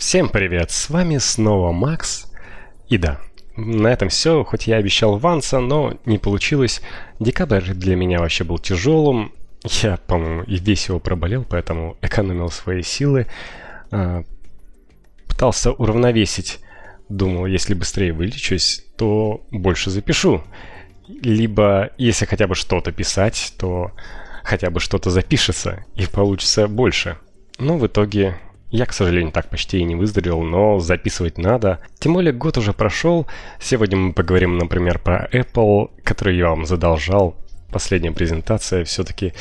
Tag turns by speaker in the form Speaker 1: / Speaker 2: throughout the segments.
Speaker 1: Всем привет, с вами снова Макс. И да, на этом все, хоть я обещал Ванса, но не получилось. Декабрь для меня вообще был тяжелым. Я, по-моему, и весь его проболел, поэтому экономил свои силы. А, пытался уравновесить. Думал, если быстрее вылечусь, то больше запишу. Либо, если хотя бы что-то писать, то хотя бы что-то запишется и получится больше. Но в итоге я, к сожалению, так почти и не выздоровел, но записывать надо. Тем более год уже прошел. Сегодня мы поговорим, например, про Apple, который я вам задолжал. Последняя презентация все-таки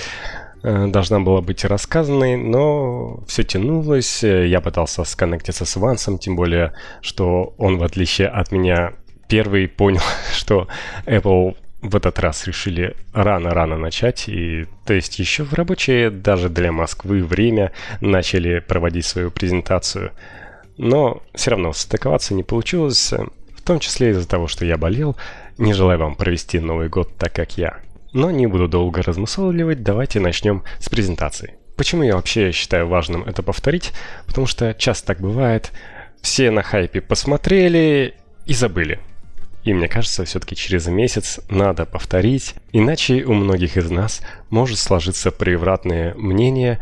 Speaker 1: э, должна была быть рассказанной, но все тянулось. Я пытался сконнектиться с Вансом, тем более, что он, в отличие от меня, первый понял, что Apple в этот раз решили рано-рано начать, и то есть еще в рабочее даже для Москвы время начали проводить свою презентацию. Но все равно стыковаться не получилось, в том числе из-за того, что я болел, не желаю вам провести Новый год так, как я. Но не буду долго размысливать, давайте начнем с презентации. Почему я вообще считаю важным это повторить? Потому что часто так бывает, все на хайпе посмотрели и забыли. И мне кажется, все-таки через месяц надо повторить, иначе у многих из нас может сложиться превратное мнение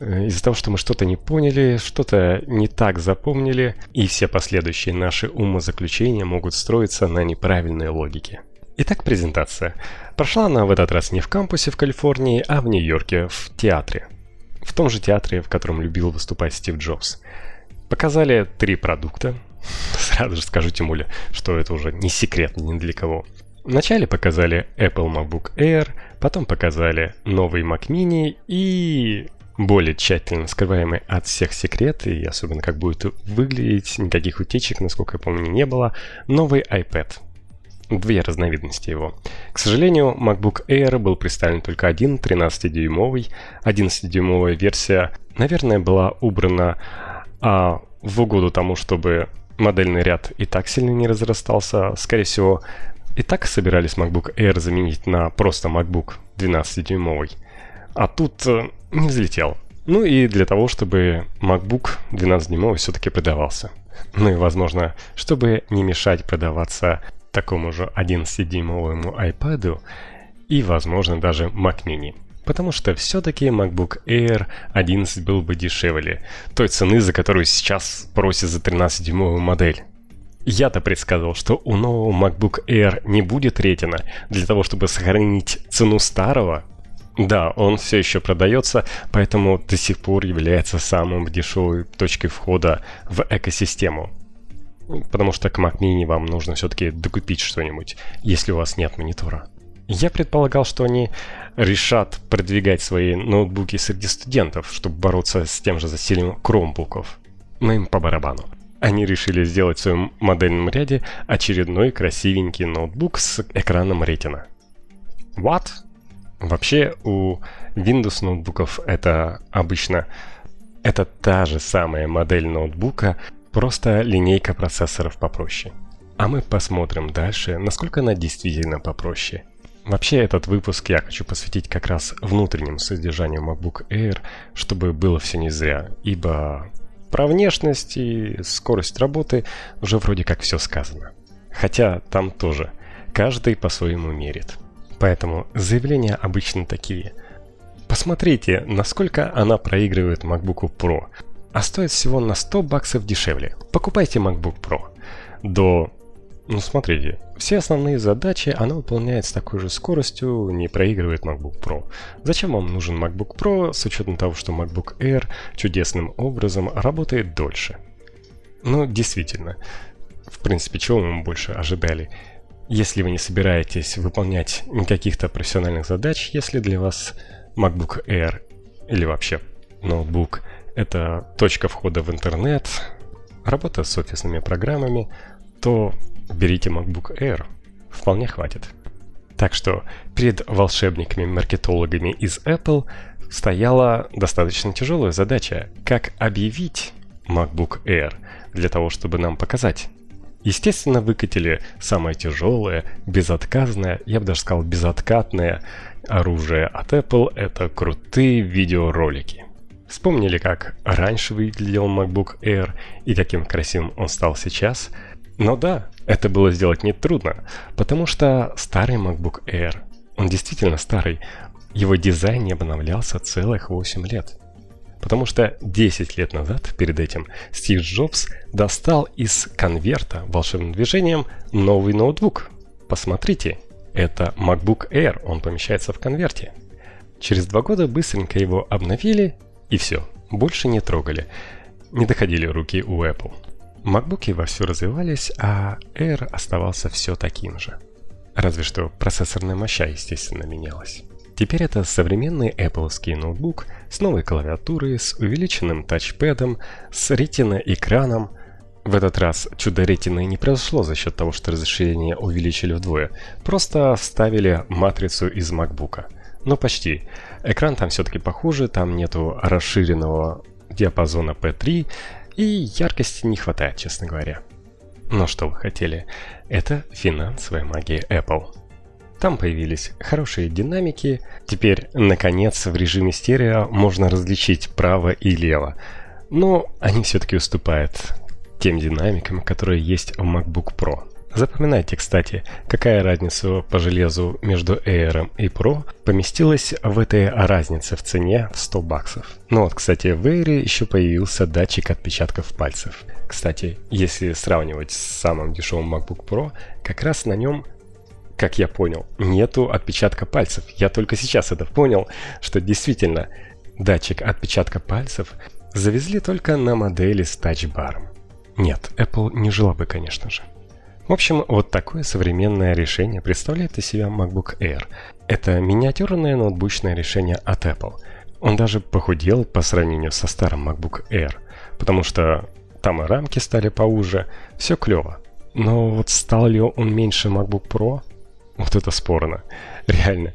Speaker 1: э, из-за того, что мы что-то не поняли, что-то не так запомнили, и все последующие наши умозаключения могут строиться на неправильной логике. Итак, презентация. Прошла она в этот раз не в кампусе в Калифорнии, а в Нью-Йорке, в театре. В том же театре, в котором любил выступать Стив Джобс. Показали три продукта, Сразу же скажу Тимуле, что это уже не секрет ни для кого. Вначале показали Apple MacBook Air, потом показали новый Mac Mini и более тщательно скрываемый от всех секрет, и особенно как будет выглядеть, никаких утечек, насколько я помню, не было, новый iPad. Две разновидности его. К сожалению, MacBook Air был представлен только один, 13-дюймовый. 11-дюймовая версия, наверное, была убрана а, в угоду тому, чтобы модельный ряд и так сильно не разрастался. Скорее всего, и так собирались MacBook Air заменить на просто MacBook 12-дюймовый. А тут э, не взлетел. Ну и для того, чтобы MacBook 12-дюймовый все-таки продавался. Ну и, возможно, чтобы не мешать продаваться такому же 11-дюймовому iPad и, возможно, даже Mac Mini потому что все-таки MacBook Air 11 был бы дешевле, той цены, за которую сейчас просят за 13-дюймовую модель. Я-то предсказывал, что у нового MacBook Air не будет ретина для того, чтобы сохранить цену старого. Да, он все еще продается, поэтому до сих пор является самым дешевой точкой входа в экосистему. Потому что к Mac Mini вам нужно все-таки докупить что-нибудь, если у вас нет монитора. Я предполагал, что они решат продвигать свои ноутбуки среди студентов, чтобы бороться с тем же засилием кромбуков. Но им по барабану. Они решили сделать в своем модельном ряде очередной красивенький ноутбук с экраном Retina. What? Вообще у Windows ноутбуков это обычно это та же самая модель ноутбука, просто линейка процессоров попроще. А мы посмотрим дальше, насколько она действительно попроще – Вообще этот выпуск я хочу посвятить как раз внутреннему содержанию MacBook Air, чтобы было все не зря, ибо про внешность и скорость работы уже вроде как все сказано. Хотя там тоже, каждый по-своему мерит. Поэтому заявления обычно такие. Посмотрите, насколько она проигрывает MacBook Pro, а стоит всего на 100 баксов дешевле. Покупайте MacBook Pro. До ну, смотрите, все основные задачи она выполняет с такой же скоростью, не проигрывает MacBook Pro. Зачем вам нужен MacBook Pro, с учетом того, что MacBook Air чудесным образом работает дольше? Ну, действительно, в принципе, чего мы больше ожидали? Если вы не собираетесь выполнять никаких-то профессиональных задач, если для вас MacBook Air или вообще ноутбук – это точка входа в интернет, работа с офисными программами, то берите MacBook Air. Вполне хватит. Так что перед волшебниками-маркетологами из Apple стояла достаточно тяжелая задача, как объявить MacBook Air для того, чтобы нам показать. Естественно, выкатили самое тяжелое, безотказное, я бы даже сказал безоткатное оружие от Apple – это крутые видеоролики. Вспомнили, как раньше выглядел MacBook Air и каким красивым он стал сейчас. Но да, это было сделать нетрудно, потому что старый MacBook Air, он действительно старый, его дизайн не обновлялся целых 8 лет. Потому что 10 лет назад, перед этим, Стив Джобс достал из конверта волшебным движением новый ноутбук. Посмотрите, это MacBook Air, он помещается в конверте. Через два года быстренько его обновили и все, больше не трогали. Не доходили руки у Apple. MacBook вовсю развивались, а Air оставался все таким же. Разве что процессорная моща, естественно, менялась. Теперь это современный Apple ноутбук с новой клавиатурой, с увеличенным тачпэдом, с ретино-экраном. В этот раз чудо ретины не произошло за счет того, что разрешение увеличили вдвое, просто вставили матрицу из MacBook. Но почти. Экран там все-таки похуже, там нету расширенного диапазона P3, и яркости не хватает, честно говоря. Но что вы хотели? Это финансовая магия Apple. Там появились хорошие динамики. Теперь, наконец, в режиме стерео можно различить право и лево. Но они все-таки уступают тем динамикам, которые есть в MacBook Pro. Запоминайте, кстати, какая разница по железу между Air и Pro поместилась в этой разнице в цене в 100 баксов. Ну вот, кстати, в Air еще появился датчик отпечатков пальцев. Кстати, если сравнивать с самым дешевым MacBook Pro, как раз на нем как я понял, нету отпечатка пальцев. Я только сейчас это понял, что действительно датчик отпечатка пальцев завезли только на модели с тачбаром. Нет, Apple не жила бы, конечно же. В общем, вот такое современное решение представляет из себя MacBook Air. Это миниатюрное ноутбучное решение от Apple. Он даже похудел по сравнению со старым MacBook Air, потому что там и рамки стали поуже, все клево. Но вот стал ли он меньше MacBook Pro? Вот это спорно. Реально.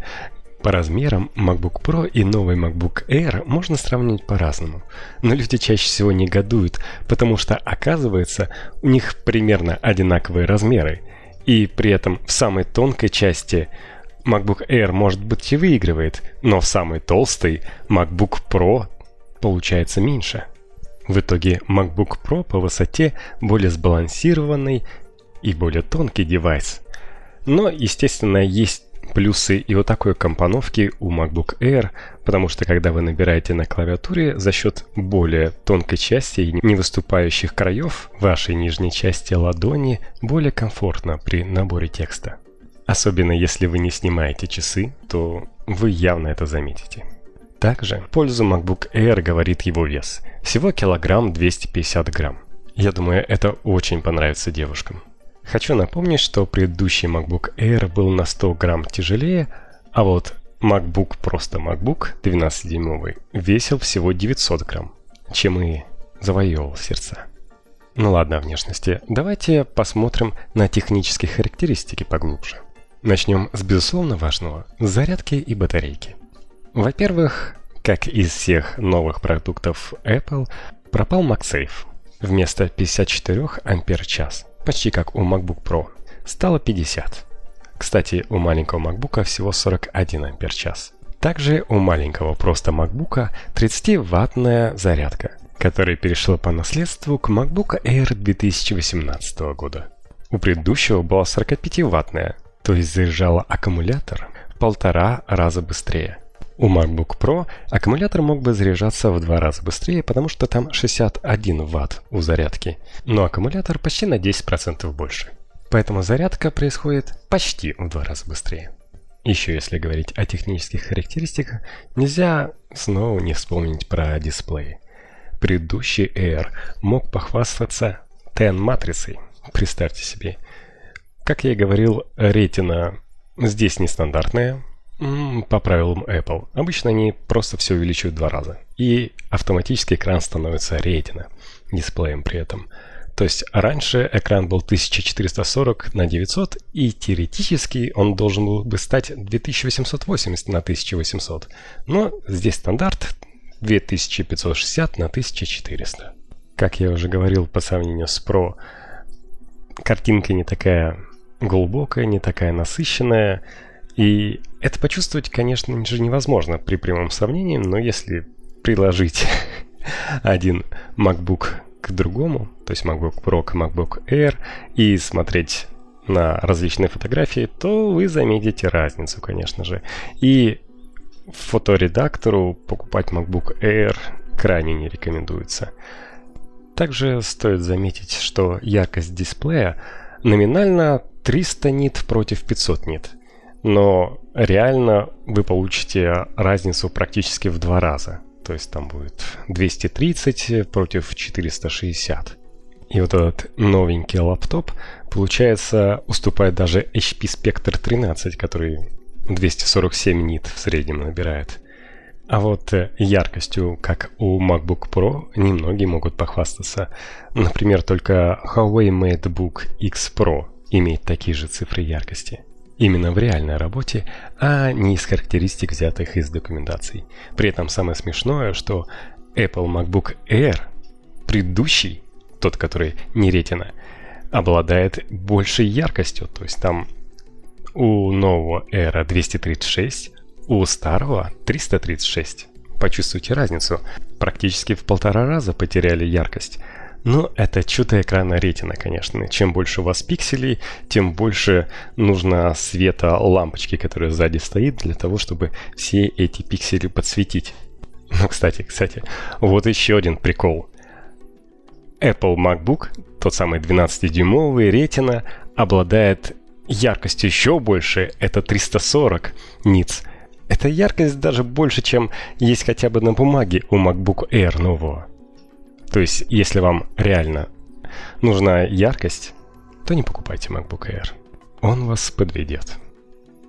Speaker 1: По размерам MacBook Pro и новый MacBook Air можно сравнить по-разному. Но люди чаще всего негодуют, потому что оказывается у них примерно одинаковые размеры. И при этом в самой тонкой части MacBook Air может быть и выигрывает, но в самой толстой MacBook Pro получается меньше. В итоге MacBook Pro по высоте более сбалансированный и более тонкий девайс – но, естественно, есть плюсы и вот такой компоновки у MacBook Air, потому что когда вы набираете на клавиатуре за счет более тонкой части и не выступающих краев вашей нижней части ладони более комфортно при наборе текста. Особенно если вы не снимаете часы, то вы явно это заметите. Также в пользу MacBook Air говорит его вес. Всего килограмм 250 грамм. Я думаю, это очень понравится девушкам. Хочу напомнить, что предыдущий MacBook Air был на 100 грамм тяжелее, а вот MacBook просто MacBook 12-дюймовый весил всего 900 грамм, чем и завоевывал сердца. Ну ладно о внешности, давайте посмотрим на технические характеристики поглубже. Начнем с безусловно важного – зарядки и батарейки. Во-первых, как из всех новых продуктов Apple, пропал MagSafe вместо 54 ампер-час – почти как у MacBook Pro, стало 50. Кстати, у маленького MacBook всего 41 ампер-час. Также у маленького просто MacBook 30-ваттная зарядка, которая перешла по наследству к MacBook Air 2018 года. У предыдущего была 45-ваттная, то есть заряжала аккумулятор в полтора раза быстрее. У MacBook Pro аккумулятор мог бы заряжаться в два раза быстрее, потому что там 61 Вт у зарядки, но аккумулятор почти на 10% больше. Поэтому зарядка происходит почти в два раза быстрее. Еще если говорить о технических характеристиках, нельзя снова не вспомнить про дисплей. Предыдущий Air мог похвастаться TN-матрицей, представьте себе. Как я и говорил, ретина здесь нестандартная, по правилам Apple. Обычно они просто все увеличивают два раза. И автоматически экран становится ретина дисплеем при этом. То есть раньше экран был 1440 на 900 и теоретически он должен был бы стать 2880 на 1800. Но здесь стандарт 2560 на 1400. Как я уже говорил по сравнению с Pro, картинка не такая глубокая, не такая насыщенная, и это почувствовать, конечно же, невозможно при прямом сравнении, но если приложить один MacBook к другому, то есть MacBook Pro к MacBook Air, и смотреть на различные фотографии, то вы заметите разницу, конечно же. И фоторедактору покупать MacBook Air крайне не рекомендуется. Также стоит заметить, что яркость дисплея номинально 300 нит против 500 нит, но реально вы получите разницу практически в два раза. То есть там будет 230 против 460. И вот этот новенький лаптоп, получается, уступает даже HP Spectre 13, который 247 нит в среднем набирает. А вот э, яркостью, как у MacBook Pro, немногие могут похвастаться. Например, только Huawei MateBook X Pro имеет такие же цифры яркости. Именно в реальной работе, а не из характеристик, взятых из документаций. При этом самое смешное, что Apple MacBook Air, предыдущий, тот, который не ретина, обладает большей яркостью. То есть там у нового Air 236, у старого 336. Почувствуйте разницу. Практически в полтора раза потеряли яркость. Но это чудо экрана ретина, конечно. Чем больше у вас пикселей, тем больше нужно света лампочки, которая сзади стоит, для того, чтобы все эти пиксели подсветить. Ну, кстати, кстати, вот еще один прикол. Apple MacBook, тот самый 12-дюймовый ретина, обладает яркостью еще больше, это 340 ниц. Эта яркость даже больше, чем есть хотя бы на бумаге у MacBook Air нового. То есть, если вам реально нужна яркость, то не покупайте MacBook Air. Он вас подведет.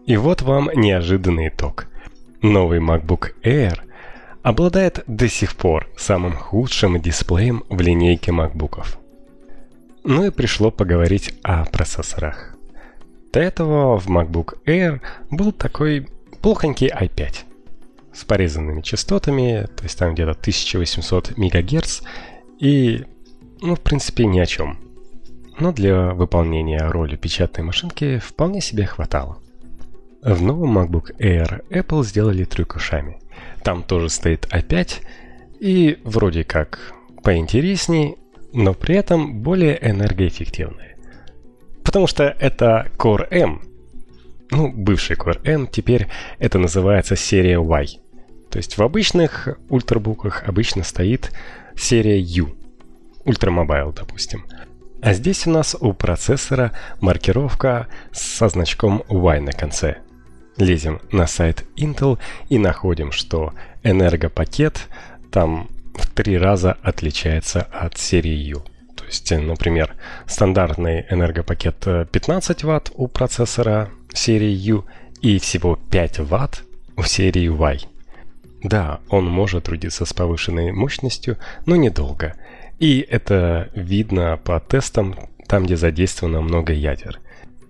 Speaker 1: И вот вам неожиданный итог. Новый MacBook Air обладает до сих пор самым худшим дисплеем в линейке MacBook'ов. Ну и пришло поговорить о процессорах. До этого в MacBook Air был такой плохонький i5 с порезанными частотами, то есть там где-то 1800 МГц и, ну, в принципе, ни о чем. Но для выполнения роли печатной машинки вполне себе хватало. В новом MacBook Air Apple сделали трюк ушами. Там тоже стоит i5, и вроде как поинтересней, но при этом более энергоэффективные. Потому что это Core M. Ну, бывший Core M, теперь это называется серия Y. То есть в обычных ультрабуках обычно стоит серия U. Ultramobile, допустим. А здесь у нас у процессора маркировка со значком Y на конце. Лезем на сайт Intel и находим, что энергопакет там в три раза отличается от серии U. То есть, например, стандартный энергопакет 15 Вт у процессора серии U и всего 5 Вт у серии Y. Да, он может трудиться с повышенной мощностью, но недолго. И это видно по тестам, там, где задействовано много ядер.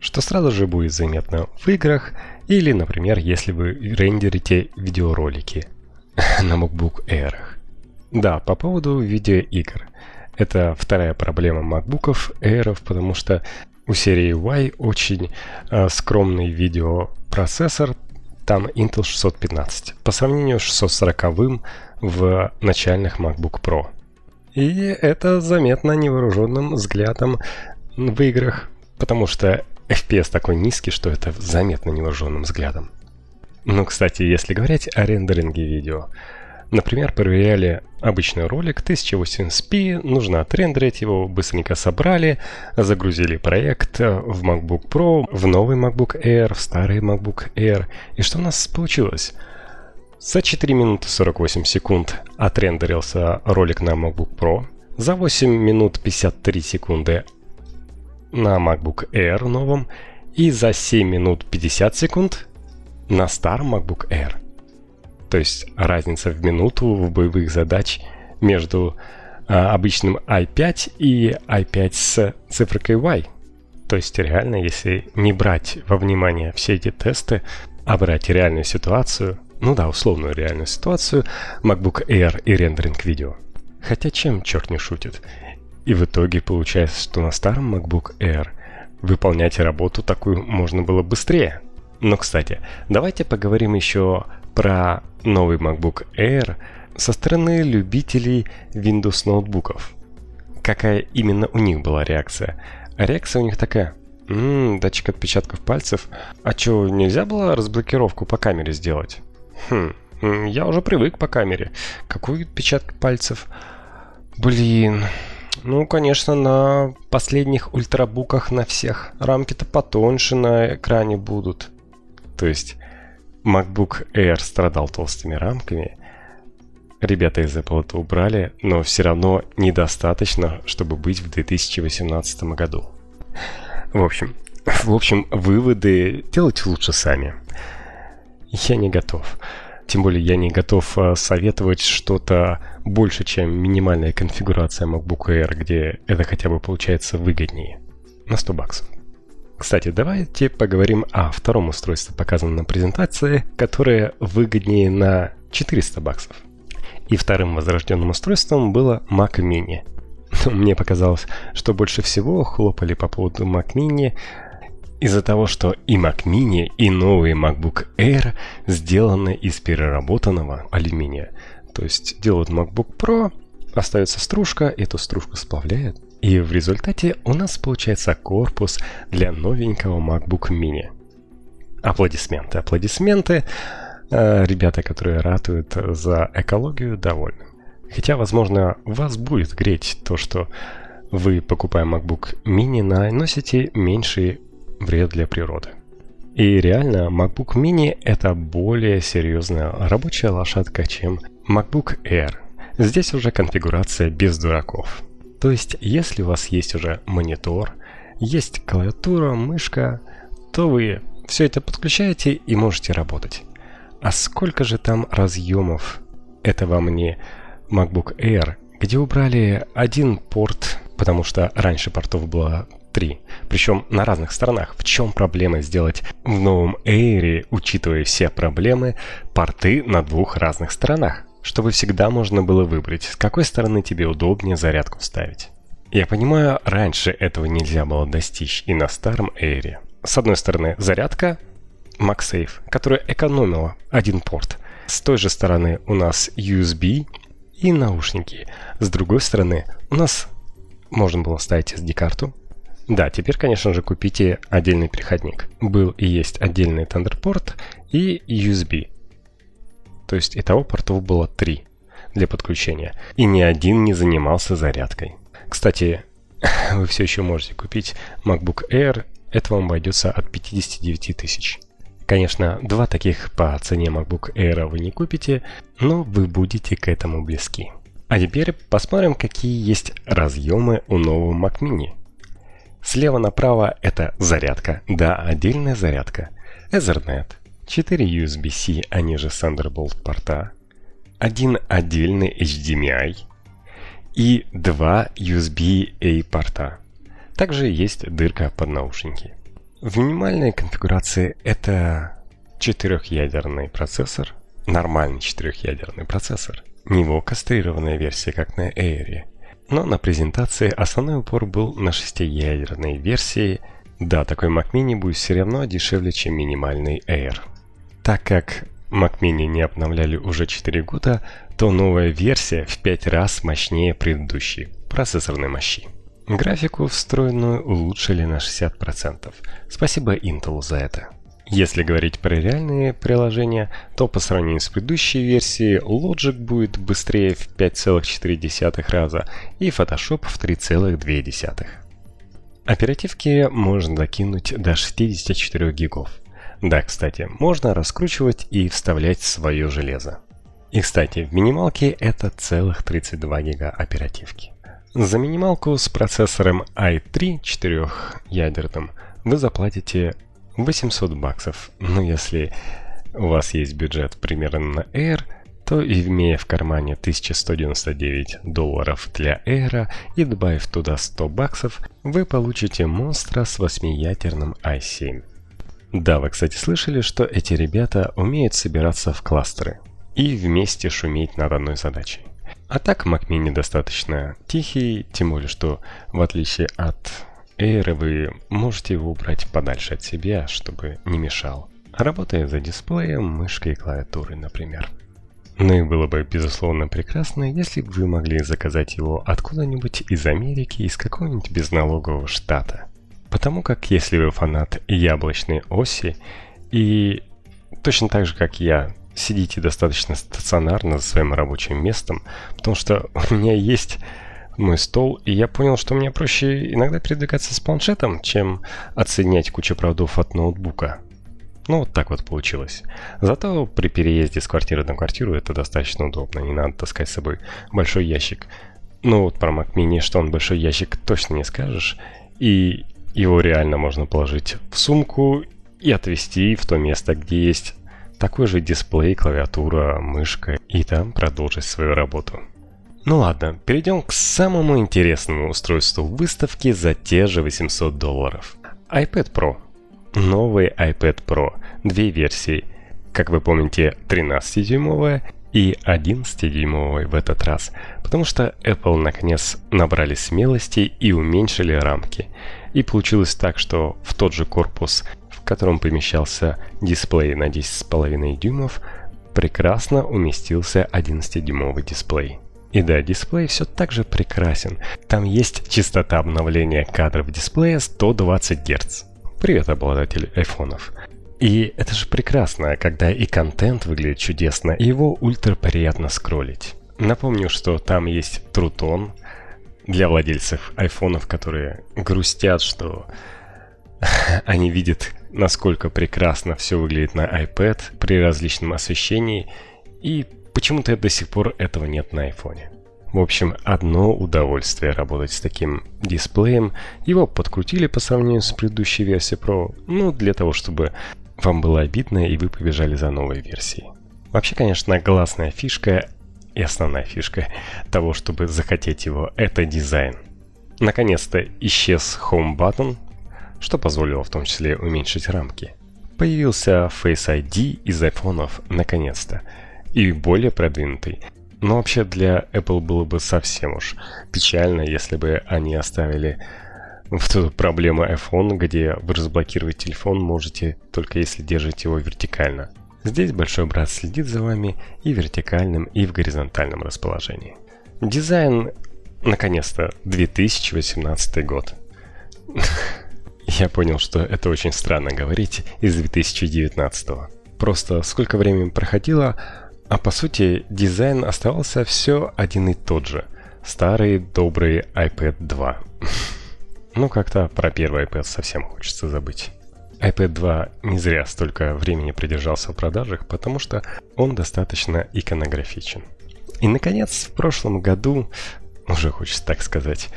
Speaker 1: Что сразу же будет заметно в играх или, например, если вы рендерите видеоролики на MacBook Air. Да, по поводу видеоигр. Это вторая проблема MacBook'ов Air, потому что у серии Y очень э, скромный видеопроцессор, там Intel 615, по сравнению с 640 в начальных MacBook Pro. И это заметно невооруженным взглядом в играх, потому что FPS такой низкий, что это заметно невооруженным взглядом. Ну, кстати, если говорить о рендеринге видео, Например, проверяли обычный ролик 1080p, нужно отрендерить его, быстренько собрали, загрузили проект в MacBook Pro, в новый MacBook Air, в старый MacBook Air. И что у нас получилось? За 4 минуты 48 секунд отрендерился ролик на MacBook Pro, за 8 минут 53 секунды на MacBook Air новом и за 7 минут 50 секунд на старом MacBook Air. То есть разница в минуту в боевых задач между а, обычным i5 и i5 с цифрой y. То есть реально, если не брать во внимание все эти тесты, а брать реальную ситуацию, ну да, условную реальную ситуацию, MacBook Air и рендеринг видео. Хотя чем черт не шутит? И в итоге получается, что на старом MacBook Air выполнять работу такую можно было быстрее. Но, кстати, давайте поговорим еще про новый MacBook Air, со стороны любителей Windows ноутбуков. Какая именно у них была реакция? Реакция у них такая. Ммм, датчик отпечатков пальцев. А чё, нельзя было разблокировку по камере сделать? Хм, я уже привык по камере. Какой отпечаток пальцев? Блин, ну, конечно, на последних ультрабуках на всех рамки-то потоньше на экране будут. То есть MacBook Air страдал толстыми рамками. Ребята из Apple это убрали, но все равно недостаточно, чтобы быть в 2018 году. В общем, в общем, выводы делайте лучше сами. Я не готов. Тем более я не готов э, советовать что-то больше, чем минимальная конфигурация MacBook Air, где это хотя бы получается выгоднее. На 100 баксов. Кстати, давайте поговорим о втором устройстве, показанном на презентации, которое выгоднее на 400 баксов. И вторым возрожденным устройством было Mac Mini. Мне показалось, что больше всего хлопали по поводу Mac Mini из-за того, что и Mac Mini, и новый MacBook Air сделаны из переработанного алюминия. То есть делают MacBook Pro, остается стружка, эту стружку сплавляют, и в результате у нас получается корпус для новенького MacBook Mini. Аплодисменты, аплодисменты. Э, ребята, которые ратуют за экологию, довольны. Хотя, возможно, вас будет греть то, что вы, покупая MacBook Mini, наносите меньший вред для природы. И реально, MacBook Mini это более серьезная рабочая лошадка, чем MacBook Air. Здесь уже конфигурация без дураков. То есть, если у вас есть уже монитор, есть клавиатура, мышка, то вы все это подключаете и можете работать. А сколько же там разъемов? Это вам не MacBook Air, где убрали один порт, потому что раньше портов было 3. Причем на разных сторонах. В чем проблема сделать в новом Air, учитывая все проблемы, порты на двух разных сторонах? Чтобы всегда можно было выбрать, с какой стороны тебе удобнее зарядку вставить. Я понимаю, раньше этого нельзя было достичь и на старом Air. С одной стороны зарядка, MagSafe, которая экономила один порт. С той же стороны у нас USB и наушники. С другой стороны у нас можно было ставить SD-карту, да, теперь, конечно же, купите отдельный переходник. Был и есть отдельный Thunderport и USB. То есть итого портов было три для подключения. И ни один не занимался зарядкой. Кстати, вы все еще можете купить MacBook Air. Это вам обойдется от 59 тысяч. Конечно, два таких по цене MacBook Air вы не купите, но вы будете к этому близки. А теперь посмотрим, какие есть разъемы у нового Mac Mini. Слева направо это зарядка, да, отдельная зарядка. Ethernet, 4 USB-C, они же Thunderbolt порта, один отдельный HDMI и два USB-A порта. Также есть дырка под наушники. В минимальной конфигурации это четырехъядерный процессор, нормальный четырехъядерный процессор, не его кастрированная версия, как на Air, но на презентации основной упор был на шестиядерной версии. Да, такой Mac Mini будет все равно дешевле, чем минимальный Air. Так как Mac Mini не обновляли уже 4 года, то новая версия в 5 раз мощнее предыдущей процессорной мощи. Графику встроенную улучшили на 60%. Спасибо Intel за это. Если говорить про реальные приложения, то по сравнению с предыдущей версией Logic будет быстрее в 5,4 раза и Photoshop в 3,2. Оперативки можно докинуть до 64 гигов. Да, кстати, можно раскручивать и вставлять свое железо. И, кстати, в минималке это целых 32 гига оперативки. За минималку с процессором i3 4-ядерным вы заплатите 800 баксов. Ну, если у вас есть бюджет примерно на Air, то имея в кармане 1199 долларов для Air и добавив туда 100 баксов, вы получите монстра с 8-ядерным i7. Да, вы, кстати, слышали, что эти ребята умеют собираться в кластеры и вместе шуметь над одной задачей. А так Mac Mini достаточно тихий, тем более, что в отличие от Air вы можете его убрать подальше от себя, чтобы не мешал. Работая за дисплеем, мышкой и клавиатурой, например. Ну и было бы, безусловно, прекрасно, если бы вы могли заказать его откуда-нибудь из Америки, из какого-нибудь безналогового штата. Потому как если вы фанат яблочной оси и точно так же, как я, сидите достаточно стационарно за своим рабочим местом, потому что у меня есть мой стол, и я понял, что мне проще иногда передвигаться с планшетом, чем отсоединять кучу проводов от ноутбука. Ну, вот так вот получилось. Зато при переезде с квартиры на квартиру это достаточно удобно, не надо таскать с собой большой ящик. Ну вот про Mac Mini, что он большой ящик, точно не скажешь. И его реально можно положить в сумку и отвезти в то место, где есть такой же дисплей, клавиатура, мышка, и там продолжить свою работу. Ну ладно, перейдем к самому интересному устройству выставки за те же 800 долларов. iPad Pro. Новый iPad Pro. Две версии. Как вы помните, 13-дюймовая и 11-дюймовый в этот раз, потому что Apple наконец набрали смелости и уменьшили рамки. И получилось так, что в тот же корпус, в котором помещался дисплей на 10,5 дюймов, прекрасно уместился 11-дюймовый дисплей. И да, дисплей все так же прекрасен. Там есть частота обновления кадров дисплея 120 Гц. Привет, обладатель айфонов. И это же прекрасно, когда и контент выглядит чудесно, и его ультра приятно скроллить. Напомню, что там есть Трутон для владельцев айфонов, которые грустят, что они видят, насколько прекрасно все выглядит на iPad при различном освещении, и почему-то до сих пор этого нет на айфоне. В общем, одно удовольствие работать с таким дисплеем. Его подкрутили по сравнению с предыдущей версией Pro, ну, для того, чтобы вам было обидно и вы побежали за новой версией. Вообще, конечно, главная фишка и основная фишка того, чтобы захотеть его, это дизайн. Наконец-то исчез Home Button, что позволило в том числе уменьшить рамки. Появился Face ID из айфонов наконец-то, и более продвинутый. Но вообще для Apple было бы совсем уж печально, если бы они оставили вот эту проблему iPhone, где вы разблокировать телефон можете только если держите его вертикально. Здесь большой брат следит за вами и в вертикальном, и в горизонтальном расположении. Дизайн, наконец-то, 2018 год. Я понял, что это очень странно говорить из 2019. Просто сколько времени проходило, а по сути, дизайн оставался все один и тот же. Старый добрый iPad 2. ну, как-то про первый iPad совсем хочется забыть. iPad 2 не зря столько времени продержался в продажах, потому что он достаточно иконографичен. И, наконец, в прошлом году, уже хочется так сказать,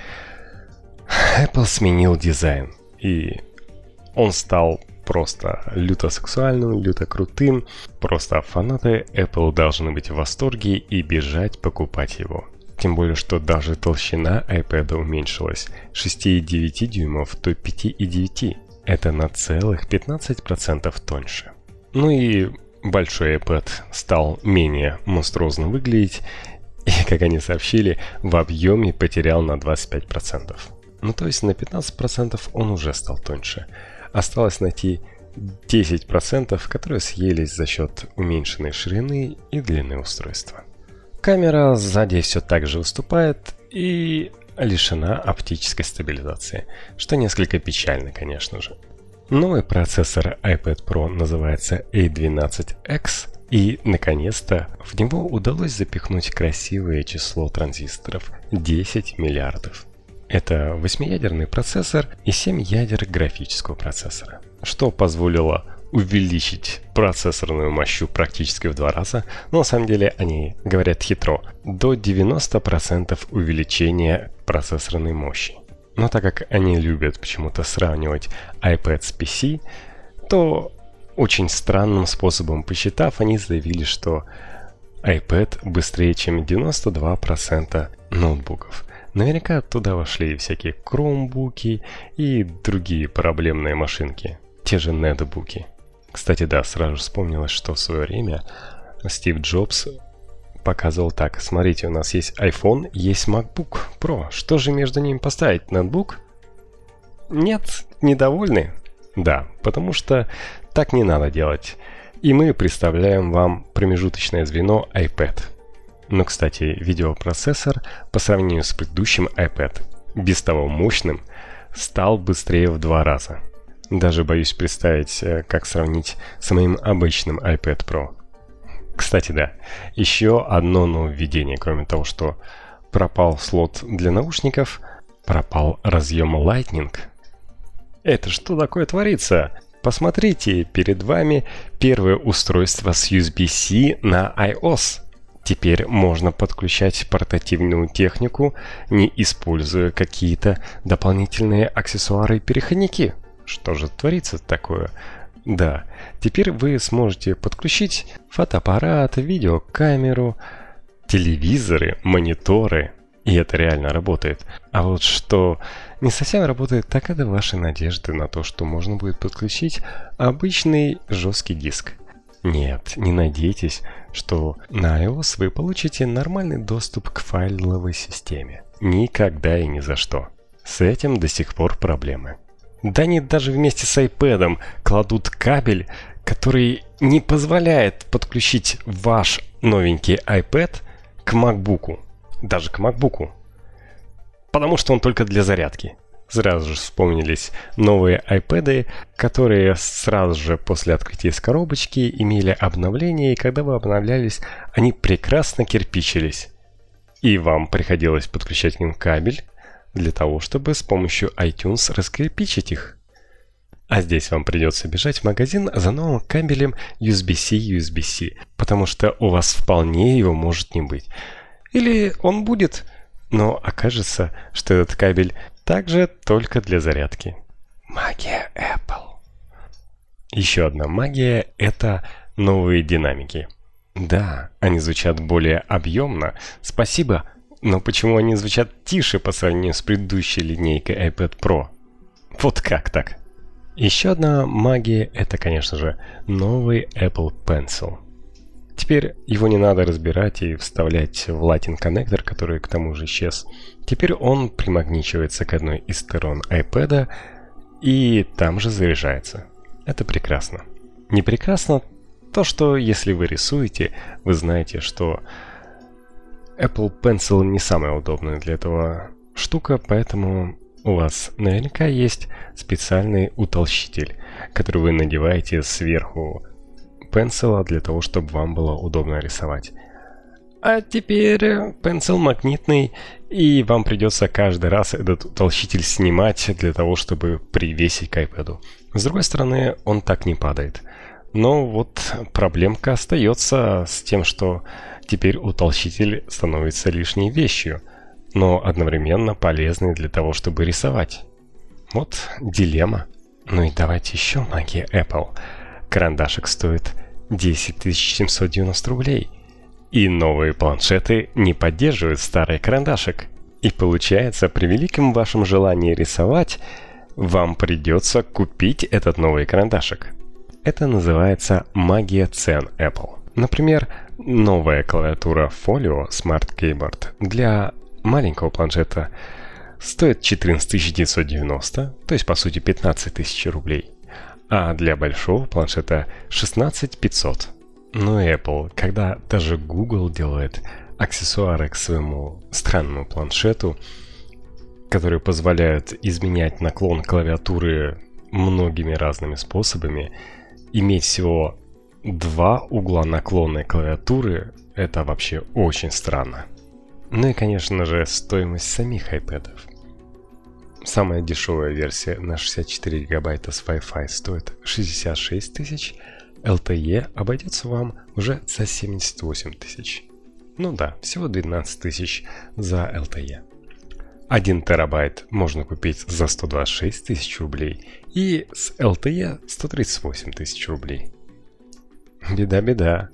Speaker 1: Apple сменил дизайн. И он стал просто люто сексуальным, люто крутым. Просто фанаты Apple должны быть в восторге и бежать покупать его. Тем более, что даже толщина iPad уменьшилась с 6,9 дюймов до 5,9. Это на целых 15% тоньше. Ну и большой iPad стал менее монструозно выглядеть и, как они сообщили, в объеме потерял на 25%. Ну то есть на 15% он уже стал тоньше. Осталось найти 10%, которые съелись за счет уменьшенной ширины и длины устройства. Камера сзади все так же выступает и лишена оптической стабилизации, что несколько печально, конечно же. Новый процессор iPad Pro называется A12X, и, наконец-то, в него удалось запихнуть красивое число транзисторов – 10 миллиардов. Это восьмиядерный процессор и 7 ядер графического процессора, что позволило увеличить процессорную мощь практически в два раза, но на самом деле они говорят хитро, до 90% увеличения процессорной мощи. Но так как они любят почему-то сравнивать iPad с PC, то очень странным способом посчитав, они заявили, что iPad быстрее, чем 92% ноутбуков – Наверняка туда вошли всякие кромбуки и другие проблемные машинки, те же нетбуки. Кстати, да, сразу вспомнилось, что в свое время Стив Джобс показывал так. Смотрите, у нас есть iPhone, есть MacBook Pro. Что же между ними поставить? Ноутбук? Нет, недовольны? Да, потому что так не надо делать. и мы представляем вам промежуточное звено iPad. Но, кстати, видеопроцессор по сравнению с предыдущим iPad, без того мощным, стал быстрее в два раза. Даже боюсь представить, э, как сравнить с моим обычным iPad Pro. Кстати, да, еще одно нововведение, кроме того, что пропал слот для наушников, пропал разъем Lightning. Это что такое творится? Посмотрите, перед вами первое устройство с USB-C на iOS. Теперь можно подключать портативную технику, не используя какие-то дополнительные аксессуары и переходники. Что же творится такое? Да, теперь вы сможете подключить фотоаппарат, видеокамеру, телевизоры, мониторы. И это реально работает. А вот что не совсем работает, так это ваши надежды на то, что можно будет подключить обычный жесткий диск. Нет, не надейтесь, что на iOS вы получите нормальный доступ к файловой системе. Никогда и ни за что. С этим до сих пор проблемы. Да они даже вместе с iPad кладут кабель, который не позволяет подключить ваш новенький iPad к MacBook. Даже к MacBook. Потому что он только для зарядки. Сразу же вспомнились новые iPad, которые сразу же после открытия из коробочки имели обновление, и когда вы обновлялись, они прекрасно кирпичились. И вам приходилось подключать к ним кабель, для того, чтобы с помощью iTunes раскрепичить их. А здесь вам придется бежать в магазин за новым кабелем USB-C USB-C, потому что у вас вполне его может не быть. Или он будет, но окажется, что этот кабель также только для зарядки. Магия Apple. Еще одна магия – это новые динамики. Да, они звучат более объемно. Спасибо но почему они звучат тише по сравнению с предыдущей линейкой iPad Pro? Вот как так? Еще одна магия – это, конечно же, новый Apple Pencil. Теперь его не надо разбирать и вставлять в Latin коннектор, который к тому же исчез. Теперь он примагничивается к одной из сторон iPad и там же заряжается. Это прекрасно. Не прекрасно то, что если вы рисуете, вы знаете, что Apple Pencil не самая удобная для этого штука, поэтому у вас наверняка есть специальный утолщитель, который вы надеваете сверху пенсила для того, чтобы вам было удобно рисовать. А теперь пенсил магнитный, и вам придется каждый раз этот утолщитель снимать для того, чтобы привесить к iPad. С другой стороны, он так не падает. Но вот проблемка остается с тем, что теперь утолщитель становится лишней вещью, но одновременно полезной для того, чтобы рисовать. Вот дилемма. Ну и давайте еще магия Apple. Карандашик стоит 10 790 рублей. И новые планшеты не поддерживают старый карандашик. И получается, при великом вашем желании рисовать, вам придется купить этот новый карандашик. Это называется магия цен Apple. Например, новая клавиатура Folio Smart Keyboard для маленького планшета стоит 14 990, то есть по сути 15 тысяч рублей, а для большого планшета 16 500. Но Apple, когда даже Google делает аксессуары к своему странному планшету, которые позволяют изменять наклон клавиатуры многими разными способами, иметь всего два угла наклонной клавиатуры – это вообще очень странно. Ну и, конечно же, стоимость самих iPad. Самая дешевая версия на 64 гигабайта с Wi-Fi стоит 66 тысяч, LTE обойдется вам уже за 78 тысяч. Ну да, всего 12 тысяч за LTE. 1 терабайт можно купить за 126 тысяч рублей и с LTE 138 тысяч рублей. Беда-беда.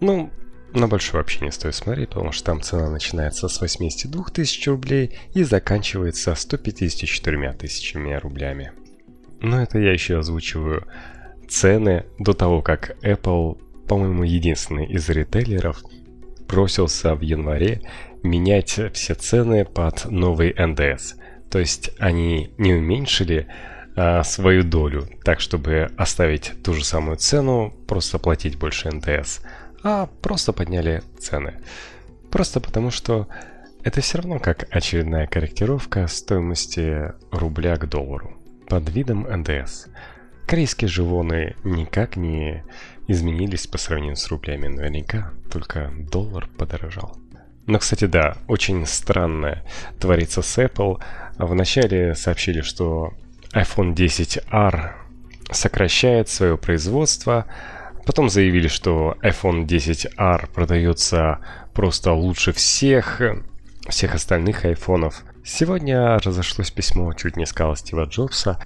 Speaker 1: Ну, на большой вообще не стоит смотреть, потому что там цена начинается с 82 тысяч рублей и заканчивается 154 тысячами рублями. Но это я еще озвучиваю цены до того, как Apple, по-моему, единственный из ритейлеров, бросился в январе менять все цены под новый NDS. То есть они не уменьшили а, свою долю, так чтобы оставить ту же самую цену, просто платить больше НДС, а просто подняли цены. Просто потому что это все равно как очередная корректировка стоимости рубля к доллару под видом НДС. Корейские живоны никак не изменились по сравнению с рублями наверняка, только доллар подорожал. Но, кстати, да, очень странное творится с Apple. Вначале сообщили, что iPhone 10R сокращает свое производство, потом заявили, что iPhone 10R продается просто лучше всех, всех остальных айфонов. Сегодня разошлось письмо, чуть не сказал Стива Джобса,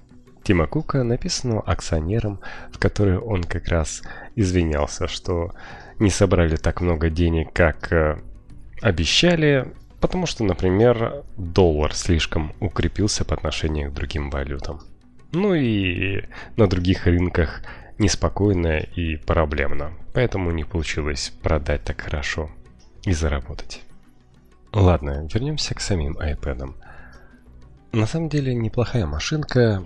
Speaker 1: Тима Кука, написанного акционером, в которое он как раз извинялся, что не собрали так много денег, как э, обещали, потому что, например, доллар слишком укрепился по отношению к другим валютам. Ну и на других рынках неспокойно и проблемно, поэтому не получилось продать так хорошо и заработать. Ладно, вернемся к самим iPad. На самом деле неплохая машинка,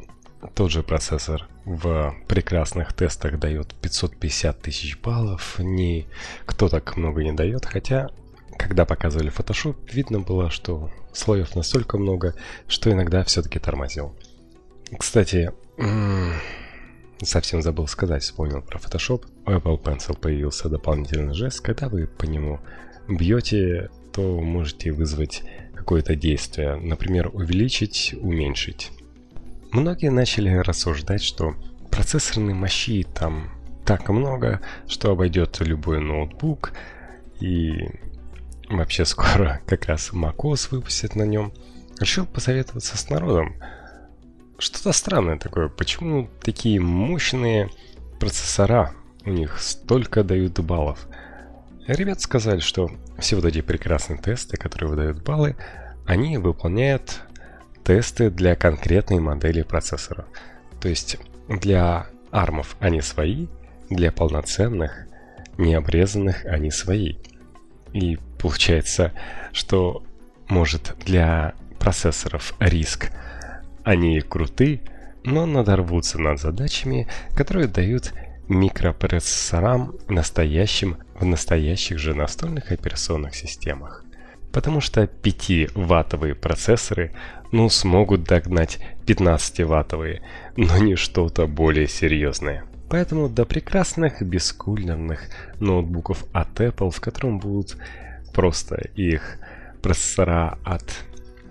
Speaker 1: тот же процессор в прекрасных тестах дает 550 тысяч баллов, ни кто так много не дает, хотя когда показывали Photoshop, видно было, что слоев настолько много, что иногда все-таки тормозил. Кстати, совсем забыл сказать, вспомнил про Photoshop. У Apple Pencil появился дополнительный жест, когда вы по нему бьете, то можете вызвать какое-то действие, например, увеличить, уменьшить. Многие начали рассуждать, что процессорной мощи там так много, что обойдет любой ноутбук, и вообще скоро как раз macOS выпустят на нем. Решил посоветоваться с народом. Что-то странное такое, почему такие мощные процессора у них столько дают баллов? Ребят сказали, что все вот эти прекрасные тесты, которые выдают баллы, они выполняют тесты для конкретной модели процессора. То есть для армов они свои, для полноценных, необрезанных они свои. И получается, что может для процессоров риск они круты, но надорвутся над задачами, которые дают микропроцессорам настоящим в настоящих же настольных операционных системах. Потому что 5-ваттовые процессоры ну, смогут догнать 15-ваттовые, но не что-то более серьезное. Поэтому до прекрасных бескулерных ноутбуков от Apple, в котором будут просто их процессора от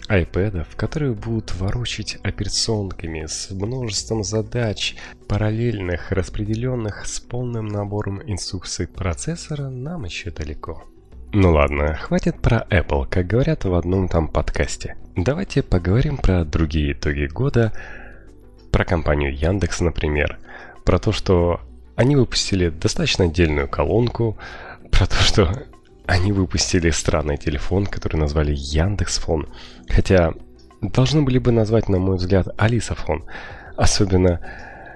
Speaker 1: iPad, которые будут ворочать операционками с множеством задач, параллельных, распределенных с полным набором инструкций процессора, нам еще далеко. Ну ладно, хватит про Apple, как говорят в одном там подкасте. Давайте поговорим про другие итоги года, про компанию Яндекс, например, про то, что они выпустили достаточно отдельную колонку, про то, что они выпустили странный телефон, который назвали Яндекс.Фон, хотя должны были бы назвать, на мой взгляд, Алисафон, особенно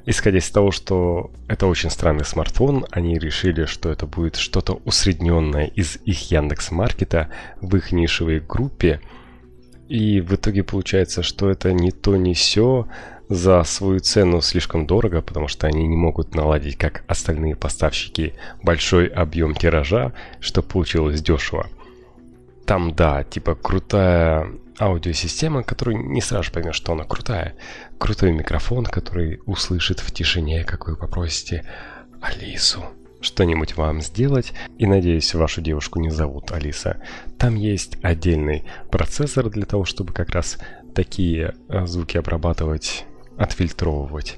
Speaker 1: Исходя из того, что это очень странный смартфон, они решили, что это будет что-то усредненное из их Яндекс Маркета в их нишевой группе. И в итоге получается, что это не то, не все за свою цену слишком дорого, потому что они не могут наладить, как остальные поставщики, большой объем тиража, что получилось дешево. Там, да, типа крутая аудиосистема, которую не сразу поймешь, что она крутая. Крутой микрофон, который услышит в тишине, как вы попросите Алису что-нибудь вам сделать. И надеюсь, вашу девушку не зовут Алиса. Там есть отдельный процессор для того, чтобы как раз такие э, звуки обрабатывать, отфильтровывать.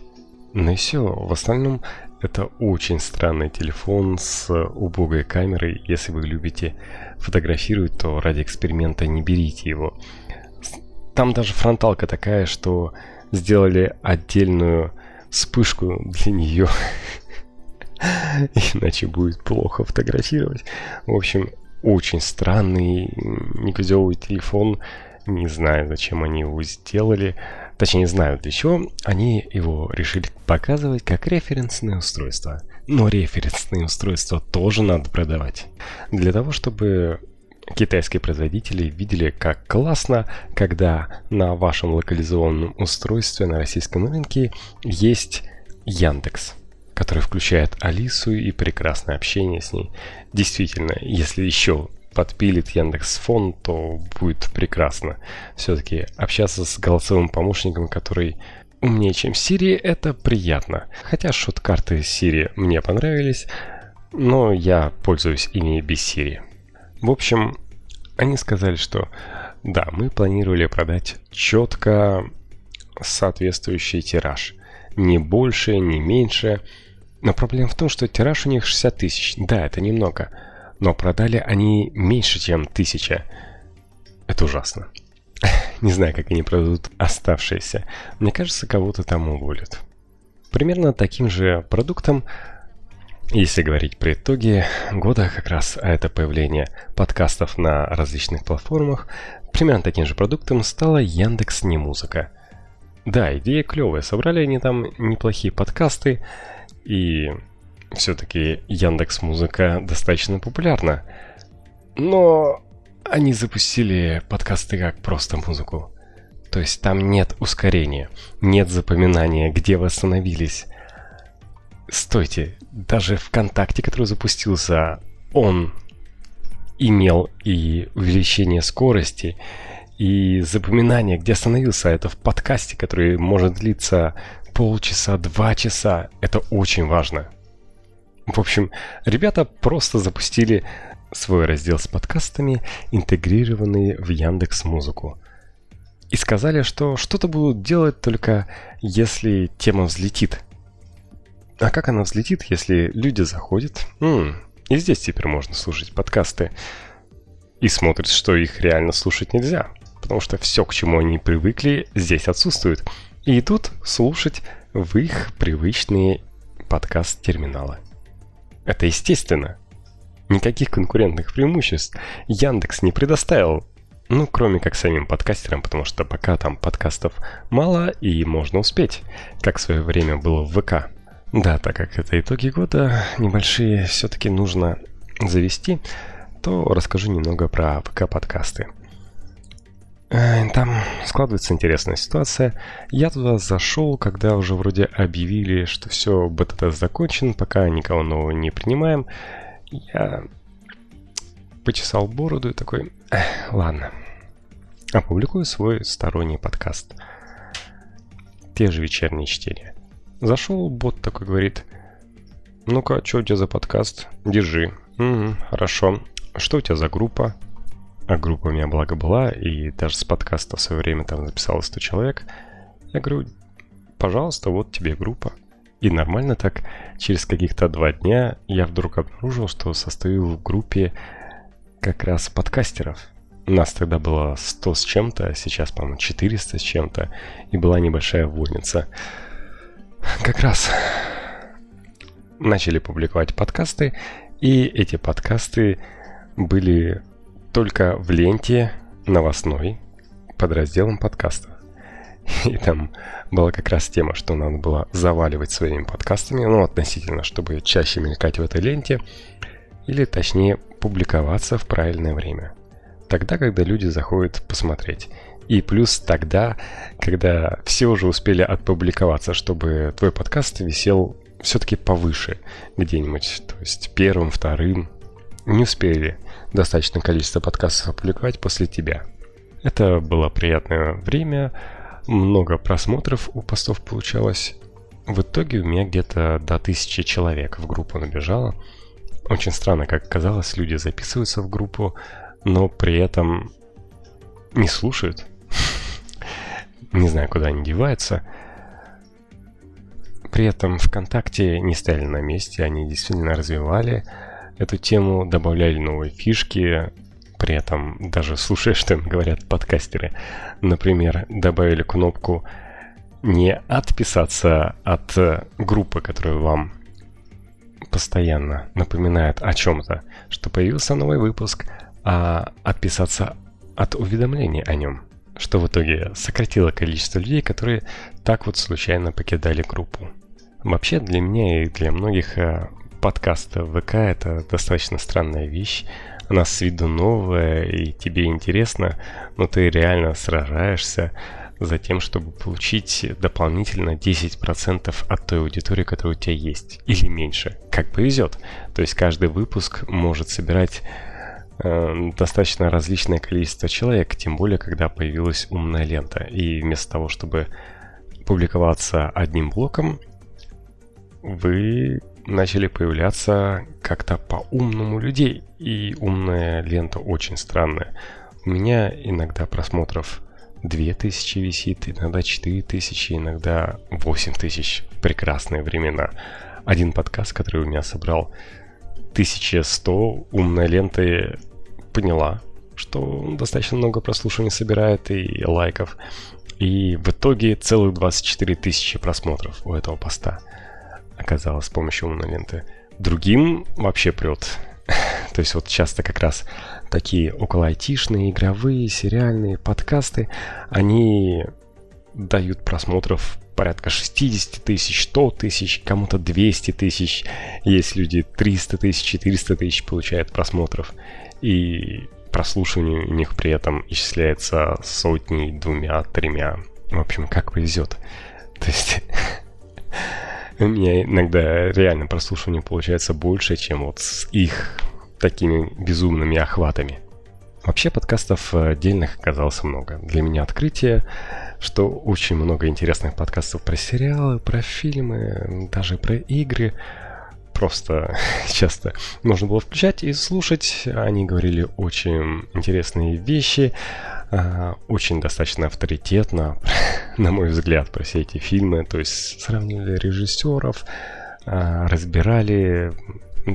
Speaker 1: Ну и все. В остальном это очень странный телефон с убогой камерой. Если вы любите фотографировать, то ради эксперимента не берите его. Там даже фронталка такая, что сделали отдельную вспышку для нее. Иначе будет плохо фотографировать. В общем, очень странный, никудевый телефон. Не знаю, зачем они его сделали. Точнее, не знаю для чего. Они его решили показывать как референсное устройство. Но референсные устройства тоже надо продавать. Для того, чтобы китайские производители видели, как классно, когда на вашем локализованном устройстве на российском рынке есть Яндекс, который включает Алису и прекрасное общение с ней. Действительно, если еще подпилит Яндекс Фон, то будет прекрасно. Все-таки общаться с голосовым помощником, который умнее, чем Siri, это приятно. Хотя шот-карты Siri мне понравились, но я пользуюсь ими без Siri. В общем, они сказали, что да, мы планировали продать четко соответствующий тираж. Не больше, не меньше. Но проблема в том, что тираж у них 60 тысяч. Да, это немного. Но продали они меньше, чем тысяча. Это ужасно. Не знаю, как они продадут оставшиеся. Мне кажется, кого-то там уволят. Примерно таким же продуктом если говорить про итоги года, как раз это появление подкастов на различных платформах, примерно таким же продуктом стала Яндекс Не Музыка. Да, идея клевая, собрали они там неплохие подкасты, и все-таки Яндекс Музыка достаточно популярна. Но они запустили подкасты как просто музыку. То есть там нет ускорения, нет запоминания, где вы остановились. Стойте, даже ВКонтакте, который запустился, он имел и увеличение скорости, и запоминание, где остановился. Это в подкасте, который может длиться полчаса, два часа. Это очень важно. В общем, ребята просто запустили свой раздел с подкастами, интегрированный в Яндекс Музыку. И сказали, что что-то будут делать только если тема взлетит – а как она взлетит, если люди заходят? М-м, и здесь теперь можно слушать подкасты. И смотрят, что их реально слушать нельзя. Потому что все, к чему они привыкли, здесь отсутствует. И идут слушать в их привычные подкаст-терминалы. Это естественно. Никаких конкурентных преимуществ Яндекс не предоставил. Ну, кроме как самим подкастерам, потому что пока там подкастов мало и можно успеть, как в свое время было в ВК. Да, так как это итоги года, небольшие все-таки нужно завести, то расскажу немного про ВК-подкасты. Э, там складывается интересная ситуация. Я туда зашел, когда уже вроде объявили, что все, бета-тест закончен, пока никого нового не принимаем. Я почесал бороду и такой, ладно, опубликую свой сторонний подкаст. Те же вечерние чтения. Зашел бот такой, говорит, ну-ка, что у тебя за подкаст? Держи. Угу, хорошо. Что у тебя за группа? А группа у меня благо была, и даже с подкаста в свое время там записалось 100 человек. Я говорю, пожалуйста, вот тебе группа. И нормально так, через каких-то два дня я вдруг обнаружил, что состою в группе как раз подкастеров. Нас тогда было 100 с чем-то, а сейчас, по-моему, 400 с чем-то, и была небольшая вольница как раз начали публиковать подкасты, и эти подкасты были только в ленте новостной под разделом подкастов. И там была как раз тема, что надо было заваливать своими подкастами, ну, относительно, чтобы чаще мелькать в этой ленте, или точнее публиковаться в правильное время. Тогда, когда люди заходят посмотреть. И плюс тогда, когда все уже успели отпубликоваться, чтобы твой подкаст висел все-таки повыше где-нибудь, то есть первым, вторым. Не успели достаточное количество подкастов опубликовать после тебя. Это было приятное время, много просмотров у постов получалось. В итоге у меня где-то до тысячи человек в группу набежало. Очень странно, как казалось, люди записываются в группу, но при этом не слушают. Не знаю, куда они деваются. При этом ВКонтакте не стояли на месте, они действительно развивали эту тему, добавляли новые фишки, при этом даже слушая, что им говорят подкастеры. Например, добавили кнопку не отписаться от группы, которая вам постоянно напоминает о чем-то, что появился новый выпуск, а отписаться от уведомления о нем что в итоге сократило количество людей, которые так вот случайно покидали группу. Вообще для меня и для многих э, подкаст ВК это достаточно странная вещь. она с виду новая и тебе интересно, но ты реально сражаешься за тем, чтобы получить дополнительно 10% от той аудитории, которая у тебя есть, или меньше, как повезет. То есть каждый выпуск может собирать э, достаточно различное количество человек, тем более, когда появилась умная лента. И вместо того, чтобы публиковаться одним блоком, вы начали появляться как-то по-умному людей. И умная лента очень странная. У меня иногда просмотров 2000 висит, иногда 4000, иногда 8000 в прекрасные времена. Один подкаст, который у меня собрал 1100, умная лента поняла, что достаточно много прослушиваний собирает и лайков. И в итоге целых 24 тысячи просмотров у этого поста оказалось с помощью умной ленты. Другим вообще прет. То есть вот часто как раз такие около айтишные, игровые, сериальные подкасты, они дают просмотров порядка 60 тысяч, 100 тысяч, кому-то 200 тысяч. Есть люди 300 тысяч, 400 тысяч получают просмотров. И прослушивание у них при этом исчисляется сотней, двумя, тремя. В общем, как повезет. То есть у меня иногда реально прослушивание получается больше, чем вот с их такими безумными охватами. Вообще подкастов отдельных оказалось много. Для меня открытие, что очень много интересных подкастов про сериалы, про фильмы, даже про игры. Просто часто можно было включать и слушать. Они говорили очень интересные вещи, очень достаточно авторитетно, на мой взгляд, про все эти фильмы. То есть сравнивали режиссеров, а, разбирали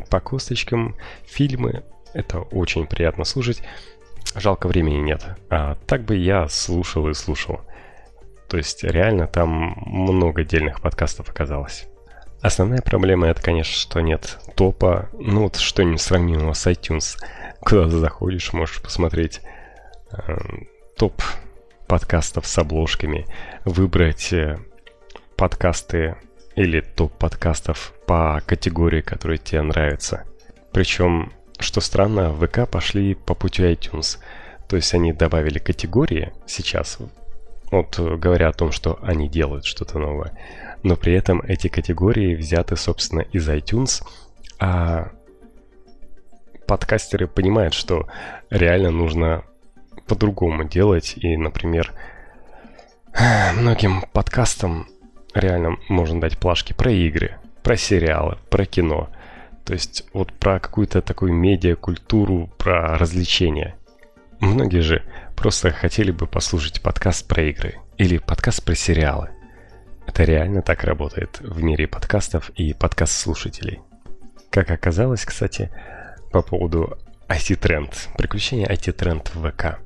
Speaker 1: по косточкам фильмы. Это очень приятно слушать. Жалко времени нет. А так бы я слушал и слушал. То есть реально там много отдельных подкастов оказалось. Основная проблема это, конечно, что нет топа, ну вот что-нибудь сравнимого с iTunes. Куда ты заходишь, можешь посмотреть э, топ подкастов с обложками, выбрать э, подкасты или топ подкастов по категории, которая тебе нравится. Причем, что странно, ВК пошли по пути iTunes. То есть они добавили категории сейчас, вот говоря о том, что они делают что-то новое. Но при этом эти категории взяты, собственно, из iTunes, а подкастеры понимают, что реально нужно по-другому делать. И, например, многим подкастам реально можно дать плашки про игры, про сериалы, про кино. То есть вот про какую-то такую медиа-культуру, про развлечения. Многие же просто хотели бы послушать подкаст про игры или подкаст про сериалы. Это реально так работает в мире подкастов и подкаст-слушателей. Как оказалось, кстати, по поводу IT-тренд, приключения IT-тренд в ВК.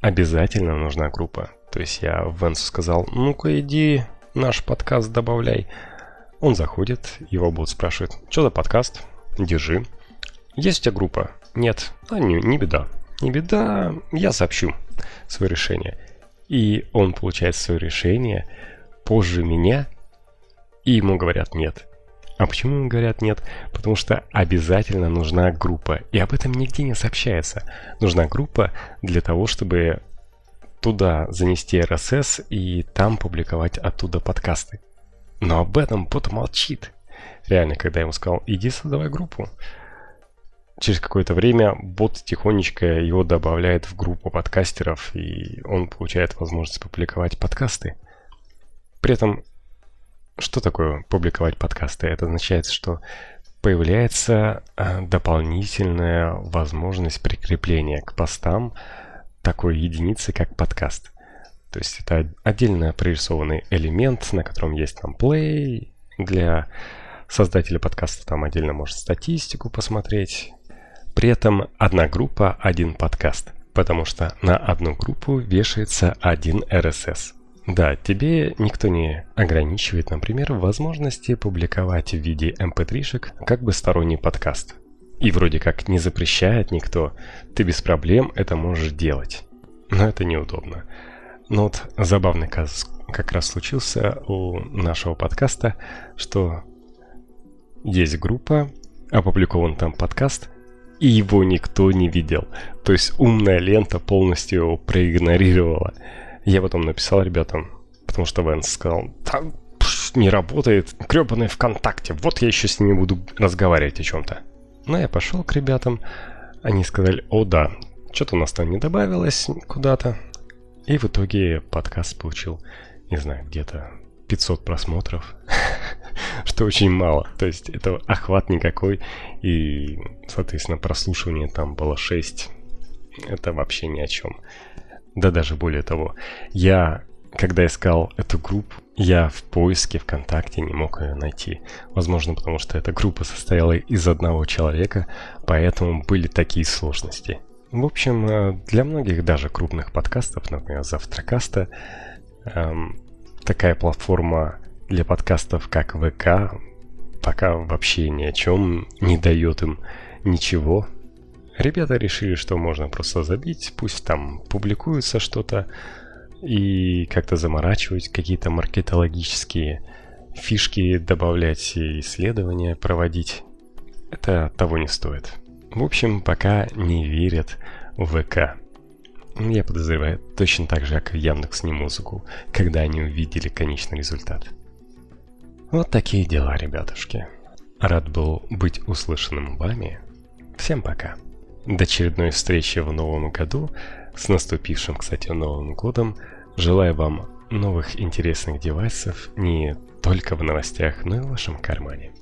Speaker 1: Обязательно нужна группа. То есть я Венсу сказал, ну-ка иди наш подкаст добавляй. Он заходит, его будут спрашивать, что за подкаст? Держи. Есть у тебя группа? Нет. А не, не беда. Не беда, я сообщу свое решение. И он получает свое решение позже меня, и ему говорят нет. А почему ему говорят нет? Потому что обязательно нужна группа. И об этом нигде не сообщается. Нужна группа для того, чтобы туда занести RSS и там публиковать оттуда подкасты. Но об этом бот молчит. Реально, когда я ему сказал, иди создавай группу. Через какое-то время бот тихонечко его добавляет в группу подкастеров, и он получает возможность публиковать подкасты. При этом, что такое публиковать подкасты? Это означает, что появляется а, дополнительная возможность прикрепления к постам такой единицы, как подкаст. То есть это отдельно прорисованный элемент, на котором есть там play. Для создателя подкаста там отдельно может статистику посмотреть. При этом одна группа, один подкаст. Потому что на одну группу вешается один RSS. Да, тебе никто не ограничивает, например, возможности публиковать в виде mp3-шек эм как бы сторонний подкаст. И вроде как не запрещает никто, ты без проблем это можешь делать. Но это неудобно. Но вот забавный казус как раз случился у нашего подкаста, что есть группа, опубликован там подкаст, и его никто не видел. То есть умная лента полностью его проигнорировала. Я потом написал ребятам, потому что Вэнс сказал, там не работает, гребаный ВКонтакте, вот я еще с ними буду разговаривать о чем-то. Но ну, я пошел к ребятам, они сказали, о да, что-то у нас там не добавилось куда-то. И в итоге подкаст получил, не знаю, где-то 500 просмотров, что очень мало. То есть это охват никакой, и, соответственно, прослушивание там было 6. Это вообще ни о чем. Да даже более того, я, когда искал эту группу, я в поиске ВКонтакте не мог ее найти. Возможно, потому что эта группа состояла из одного человека, поэтому были такие сложности. В общем, э, для многих даже крупных подкастов, например, Завтракаста, эм, такая платформа для подкастов, как ВК, пока вообще ни о чем не дает им ничего. Ребята решили, что можно просто забить, пусть там публикуется что-то, и как-то заморачивать какие-то маркетологические фишки, добавлять и исследования проводить. Это того не стоит. В общем, пока не верят в ВК. Я подозреваю, точно так же, как в Яндекс не музыку, когда они увидели конечный результат. Вот такие дела, ребятушки. Рад был быть услышанным вами. Всем пока. До очередной встречи в новом году. С наступившим, кстати, Новым годом. Желаю вам новых интересных девайсов не только в новостях, но и в вашем кармане.